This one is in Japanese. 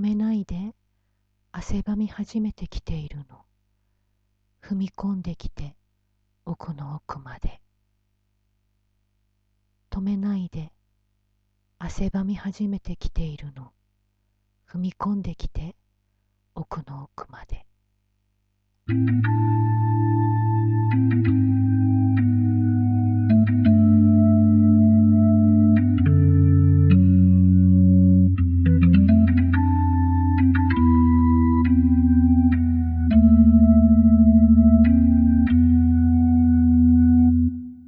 めないで汗ばみ始めてきているの。踏み込んできて奥の奥まで。止めないで汗ばみ始めてきているの。踏み込んできて奥の奥まで。